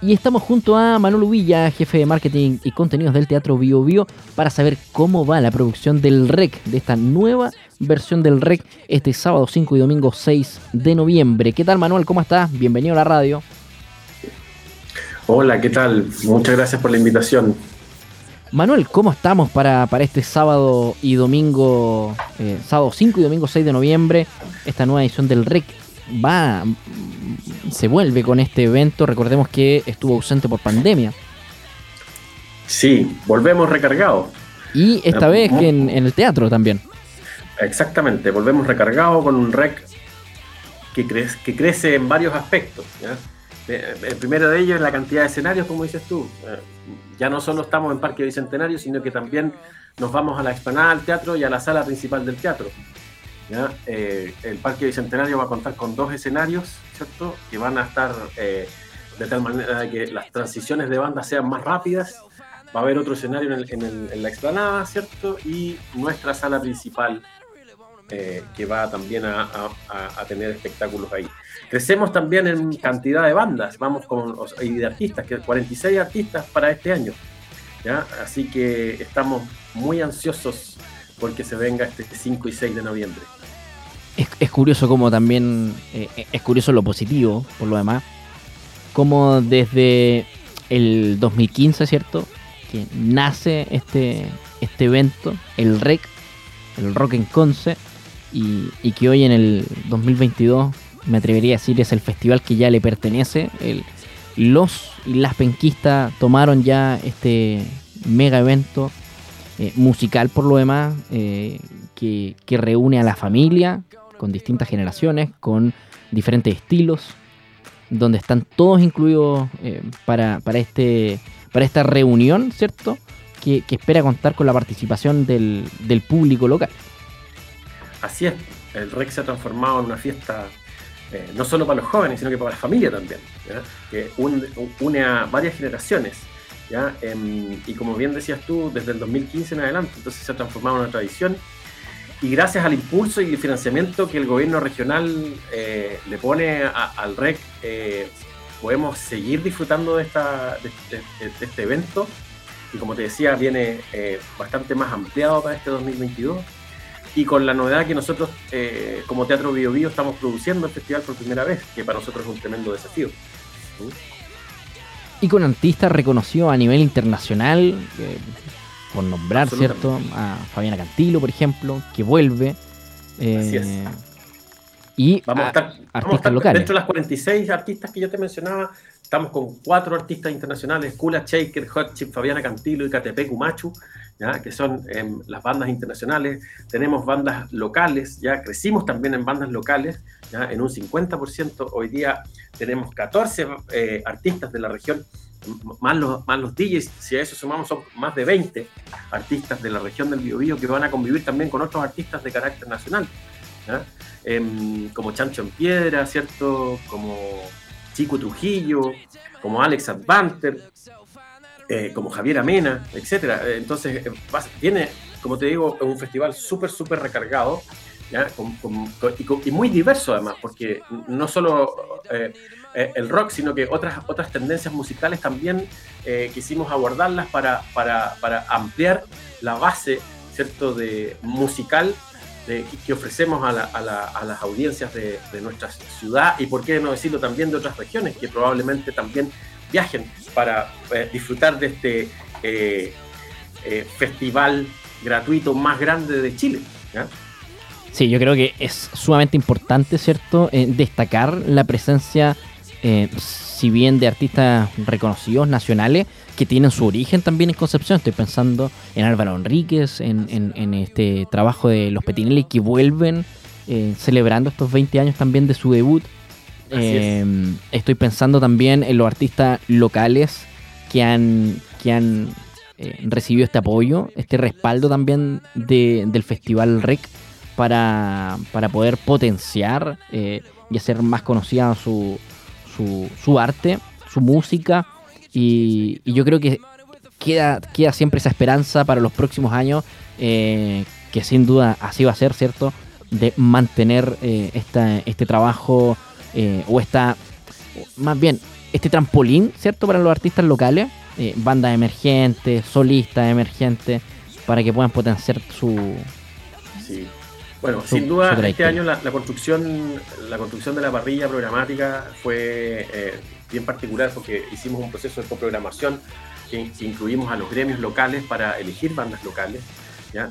Y estamos junto a Manuel Villa, jefe de marketing y contenidos del Teatro Bio Bio, para saber cómo va la producción del REC, de esta nueva versión del REC, este sábado 5 y domingo 6 de noviembre. ¿Qué tal Manuel? ¿Cómo estás? Bienvenido a la radio. Hola, ¿qué tal? Muchas gracias por la invitación. Manuel, ¿cómo estamos para, para este sábado y domingo, eh, sábado 5 y domingo 6 de noviembre, esta nueva edición del REC? Va, se vuelve con este evento, recordemos que estuvo ausente por pandemia. Sí, volvemos recargados. Y esta vez en, en, el teatro también. Exactamente, volvemos recargados con un REC que, crece, que crece en varios aspectos. El primero de ellos es la cantidad de escenarios, como dices tú ya no solo estamos en Parque Bicentenario, sino que también nos vamos a la explanada del teatro y a la sala principal del teatro. Eh, el Parque Bicentenario va a contar con dos escenarios, ¿cierto? Que van a estar eh, de tal manera que las transiciones de banda sean más rápidas. Va a haber otro escenario en, la explanada, ¿cierto? Y nuestra sala principal, eh, que va también a, tener espectáculos ahí. Crecemos también en cantidad de bandas, vamos con, y de artistas, que 46 artistas para este año. ¿ya? Así que estamos muy ansiosos porque se venga este 5 y 6 de noviembre. Es, curioso como también, eh, es curioso lo positivo, por lo demás, como desde el 2015, ¿cierto? Que nace este, este evento, el REC, el Rock en Conce, y, y que hoy en el 2022 me atrevería a decir, es el festival que ya le pertenece. El, los y las penquistas tomaron ya este mega evento eh, musical por lo demás, eh, que, reúne a la familia con distintas generaciones, con diferentes estilos, donde están todos incluidos eh, para, este, para esta reunión, ¿cierto? Que, espera contar con la participación del, del público local. Así es, el REC se ha transformado en una fiesta eh, no solo para los jóvenes, sino que para la familia también, que une, a varias generaciones. Em, y como bien decías tú, desde el 2015 en adelante, entonces se ha transformado en una tradición. Y gracias al impulso y el financiamiento que el gobierno regional eh, le pone al REC, eh, podemos seguir disfrutando de, esta, de, este evento. Y como te decía, viene bastante más ampliado para este 2022 y con la novedad que nosotros eh, como Teatro Bio Bio estamos produciendo el festival por primera vez, que para nosotros es un tremendo desafío. Y con artistas reconocidos a nivel internacional, eh, por nombrar, ¿cierto? A Fabiana Cantilo, por ejemplo, que vuelve. Eh, Así es. Y vamos a estar, artistas locales. Dentro de las 46 artistas que yo te mencionaba, estamos con cuatro artistas internacionales, Kula Shaker, Hot Chip, Fabiana Cantilo y KTP Kumachu, que son em, las bandas internacionales. Tenemos bandas locales, ya crecimos también en bandas locales, ¿ya? en un 50%. Hoy día tenemos 14 eh, artistas de la región, más los, más los DJs, si a eso sumamos son más de 20 artistas de la región del Biobío que van a convivir también con otros artistas de carácter nacional, em, como Chancho en Piedra, ¿cierto? Como Chico Trujillo, como Alex Advanter, eh, como Javier Amena, etcétera. Entonces, eh, viene, como te digo, un festival súper, súper recargado y, muy diverso además, porque no solo eh, el rock, sino que otras, otras tendencias musicales también quisimos abordarlas para, para, ampliar la base ¿cierto? De, musical de, que ofrecemos a, a, las audiencias de, de nuestra ciudad y, por qué no decirlo, también de otras regiones que probablemente también viajen para eh, disfrutar de este eh, eh, festival gratuito más grande de Chile. Sí, yo creo que es sumamente importante, ¿cierto?, destacar la presencia, si bien de artistas reconocidos nacionales, que tienen su origen también en Concepción. Estoy pensando en Álvaro Enríquez, en, este trabajo de los Petinelli que vuelven celebrando estos 20 años también de su debut Em, estoy pensando también en los artistas locales que han, que han eh, recibido este apoyo, este respaldo también del Festival REC para, poder potenciar eh, y hacer más conocida su, su, arte, su música. Y, yo creo que queda, queda siempre esa esperanza para los próximos años, eh, que sin duda así va a ser, ¿cierto? De mantener este trabajo eh, o está, más bien, este trampolín, ¿cierto? Para los artistas locales, eh, bandas emergentes, solistas emergentes, para que puedan potenciar su... Bueno, sin duda, este año la, construcción, la construcción de la parrilla programática fue eh, bien particular porque hicimos un proceso de coprogramación que, que incluimos a los gremios locales para elegir bandas locales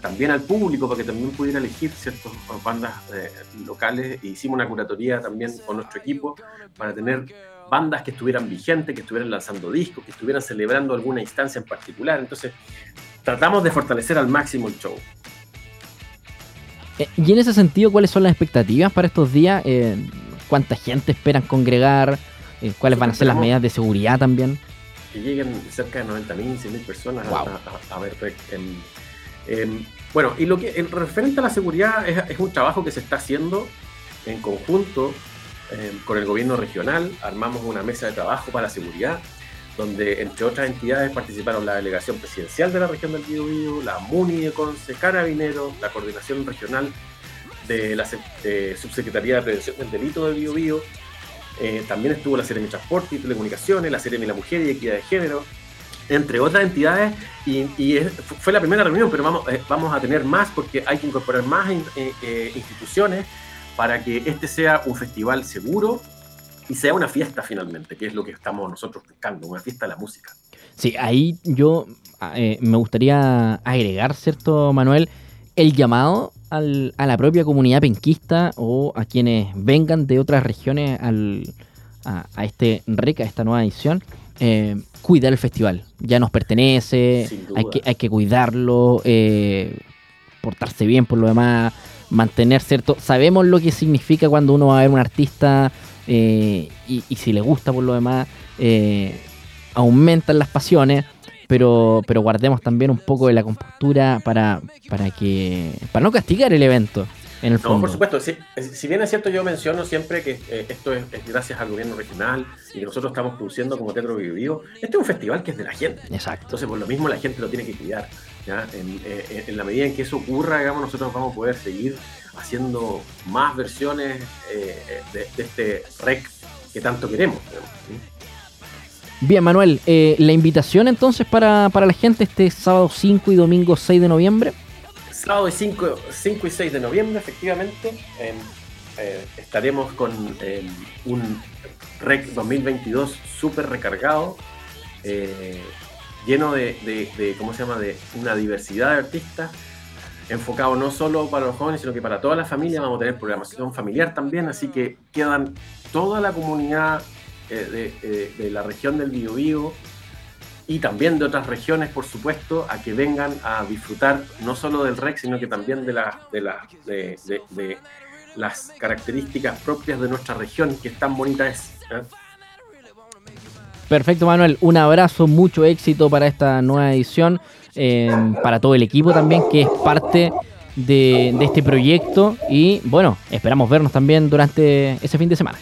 también al público para que también pudiera elegir ciertas bandas eh, locales. E hicimos una curatoría también con nuestro equipo para tener bandas que estuvieran vigentes, que estuvieran lanzando discos, que estuvieran celebrando alguna instancia en particular. Entonces, tratamos de fortalecer al máximo el show. Eh, y en ese sentido, ¿cuáles son las expectativas para estos días? Eh, ¿Cuánta gente esperan congregar? ¿Cuáles van a ser las medidas de seguridad también? Que lleguen cerca de 90.000, 100.000 personas a, ver Em, bueno, y lo que en referente a la seguridad es, un trabajo que se está haciendo en conjunto con el gobierno regional. Armamos una mesa de trabajo para la seguridad, donde entre otras entidades participaron la delegación presidencial de la región del Biobío, la MUNI de Conce, Carabineros, la coordinación regional de la Subsecretaría de Prevención del Delito del Biobío. Eh, también estuvo la de Transporte y Telecomunicaciones, la de La Mujer y Equidad de Género, entre otras entidades, y, fue la primera reunión, pero vamos, eh, vamos a tener más porque hay que incorporar más eh, eh, instituciones para que este sea un festival seguro y sea una fiesta finalmente, que es lo que estamos nosotros buscando, una fiesta de la música. Sí, ahí yo me gustaría agregar, ¿cierto, Manuel? El llamado al, a la propia comunidad penquista o a quienes vengan de otras regiones al, a, a este REC, a esta nueva edición, eh, cuidar el festival. Ya nos pertenece, hay que, hay que cuidarlo, eh, portarse bien por lo demás, mantener cierto... Sabemos lo que significa cuando uno va a ver un artista eh, y, si le gusta por lo demás, aumentan las pasiones. Pero, pero guardemos también un poco de la compostura para, para que para no castigar el evento no, por supuesto. Si, si, bien es cierto, yo menciono siempre que eh, esto es, gracias al gobierno regional y que nosotros estamos produciendo como Teatro Vivo Este es un festival que es de la gente. Exacto. Entonces, por lo mismo, la gente lo tiene que cuidar. ¿ya? En, eh, la medida en que eso ocurra, digamos, nosotros vamos a poder seguir haciendo más versiones eh, de, este rec que tanto queremos. Bien, Manuel, la invitación entonces para, para la gente este sábado 5 y domingo 6 de noviembre sábado 5, 5 y 6 de noviembre, efectivamente, eh, estaremos con un REC 2022 súper recargado, eh, lleno de, ¿cómo se llama?, de una diversidad de artistas, enfocado no solo para los jóvenes, sino que para toda la familia. Vamos a tener programación familiar también, así que quedan toda la comunidad eh, de, la región del Biobío y también de otras regiones, por supuesto, a que vengan a disfrutar no solo del REC, sino que también de, la, de, la, de, de, las características propias de nuestra región, que tan bonita es. ¿eh? Perfecto, Manuel. Un abrazo, mucho éxito para esta nueva edición, eh, para todo el equipo también, que es parte de, de este proyecto. Y bueno, esperamos vernos también durante ese fin de semana.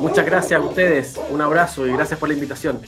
Muchas gracias a ustedes, un abrazo y gracias por la invitación.